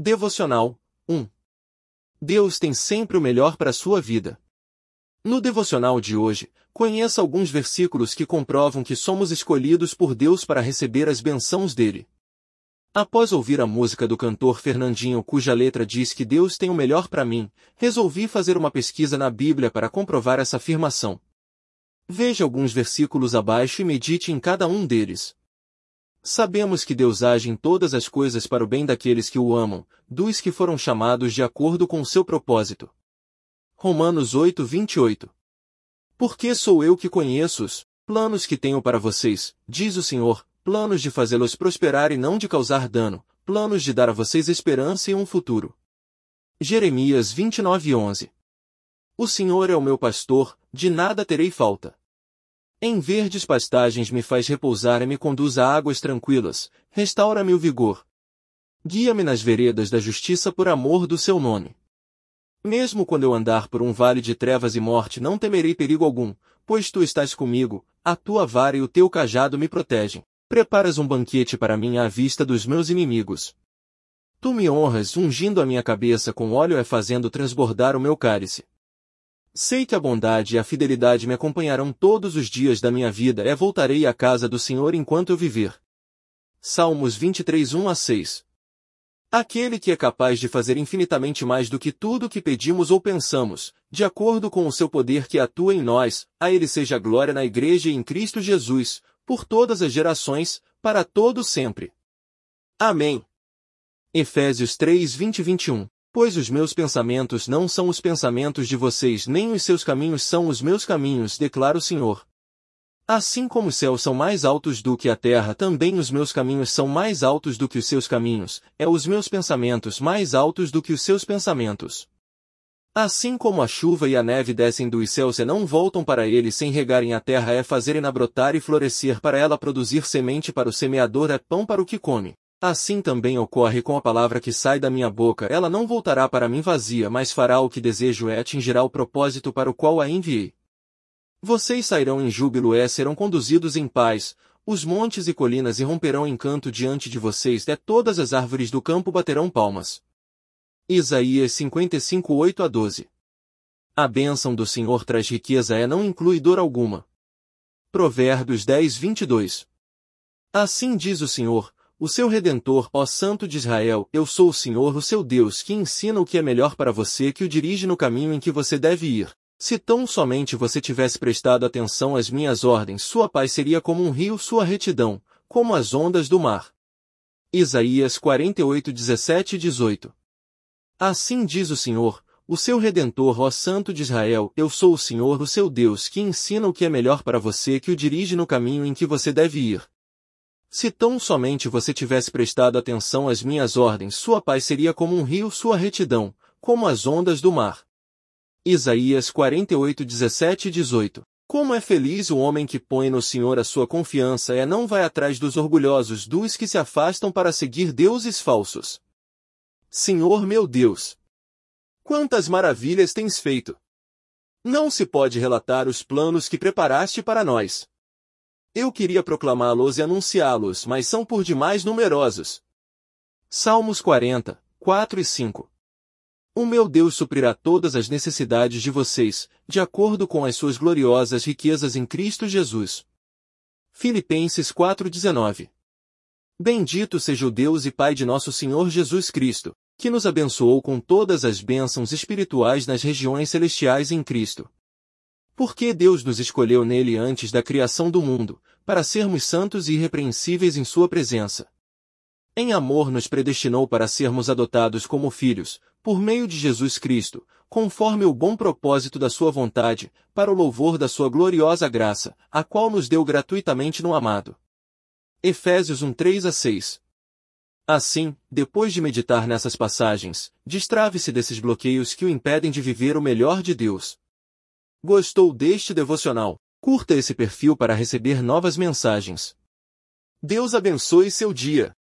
Devocional 1. Deus tem sempre o melhor para a sua vida. No devocional de hoje, conheça alguns versículos que comprovam que somos escolhidos por Deus para receber as bênçãos dele. Após ouvir a música do cantor Fernandinho cuja letra diz que Deus tem o melhor para mim, resolvi fazer uma pesquisa na Bíblia para comprovar essa afirmação. Veja alguns versículos abaixo e medite em cada um deles. Sabemos que Deus age em todas as coisas para o bem daqueles que o amam, dos que foram chamados de acordo com o seu propósito. Romanos 8, 28 Porque sou eu que conheço os planos que tenho para vocês, diz o Senhor, planos de fazê-los prosperar e não de causar dano, planos de dar a vocês esperança e um futuro. Jeremias 29, 11 O Senhor é o meu pastor, de nada terei falta. Em verdes pastagens me faz repousar e me conduz a águas tranquilas, restaura-me o vigor. Guia-me nas veredas da justiça por amor do seu nome. Mesmo quando eu andar por um vale de trevas e morte não temerei perigo algum, pois tu estás comigo, a tua vara e o teu cajado me protegem. Preparas um banquete para mim à vista dos meus inimigos. Tu me honras ungindo a minha cabeça com óleo e fazendo transbordar o meu cálice. Sei que a bondade e a fidelidade me acompanharão todos os dias da minha vida e voltarei à casa do Senhor enquanto eu viver. Salmos 23, 1 a 6 Aquele que é capaz de fazer infinitamente mais do que tudo o que pedimos ou pensamos, de acordo com o seu poder que atua em nós, a ele seja glória na Igreja e em Cristo Jesus, por todas as gerações, para todo sempre. Amém. Efésios 3, 20 e 21 Pois os meus pensamentos não são os pensamentos de vocês nem os seus caminhos são os meus caminhos, declara o Senhor. Assim como os céus são mais altos do que a terra, também os meus caminhos são mais altos do que os seus caminhos, é os meus pensamentos mais altos do que os seus pensamentos. Assim como a chuva e a neve descem dos céus e não voltam para ele sem regarem a terra é fazerem-na brotar e florescer para ela produzir semente para o semeador é pão para o que come. Assim também ocorre com a palavra que sai da minha boca, ela não voltará para mim vazia, mas fará o que desejo e atingirá o propósito para o qual a enviei. Vocês sairão em júbilo e serão conduzidos em paz, os montes e colinas irromperão em canto diante de vocês, e todas as árvores do campo baterão palmas. Isaías 55, 8 a 12 A bênção do Senhor traz riqueza e não inclui dor alguma. Provérbios 10, 22 Assim diz o Senhor, o seu Redentor, ó Santo de Israel, eu sou o Senhor, o seu Deus, que ensina o que é melhor para você que o dirige no caminho em que você deve ir. Se tão somente você tivesse prestado atenção às minhas ordens, sua paz seria como um rio, sua retidão, como as ondas do mar. Isaías 48, 17 e 18 Assim diz o Senhor, o seu Redentor, ó Santo de Israel, eu sou o Senhor, o seu Deus, que ensina o que é melhor para você que o dirige no caminho em que você deve ir. Se tão somente você tivesse prestado atenção às minhas ordens, sua paz seria como um rio, sua retidão, como as ondas do mar. Isaías 48, 17 e 18 Como é feliz o homem que põe no Senhor a sua confiança e não vai atrás dos orgulhosos dos que se afastam para seguir deuses falsos. Senhor meu Deus! Quantas maravilhas tens feito! Não se pode relatar os planos que preparaste para nós. Eu queria proclamá-los e anunciá-los, mas são por demais numerosos. Salmos 40, 4 e 5 O meu Deus suprirá todas as necessidades de vocês, de acordo com as suas gloriosas riquezas em Cristo Jesus. Filipenses 4,19 Bendito seja o Deus e Pai de nosso Senhor Jesus Cristo, que nos abençoou com todas as bênçãos espirituais nas regiões celestiais em Cristo. Porque Deus nos escolheu nele antes da criação do mundo, para sermos santos e irrepreensíveis em sua presença. Em amor nos predestinou para sermos adotados como filhos, por meio de Jesus Cristo, conforme o bom propósito da sua vontade, para o louvor da sua gloriosa graça, a qual nos deu gratuitamente no amado. Efésios 1 3 a 6 Assim, depois de meditar nessas passagens, destrave-se desses bloqueios que o impedem de viver o melhor de Deus. Gostou deste devocional? Curta esse perfil para receber novas mensagens. Deus abençoe seu dia.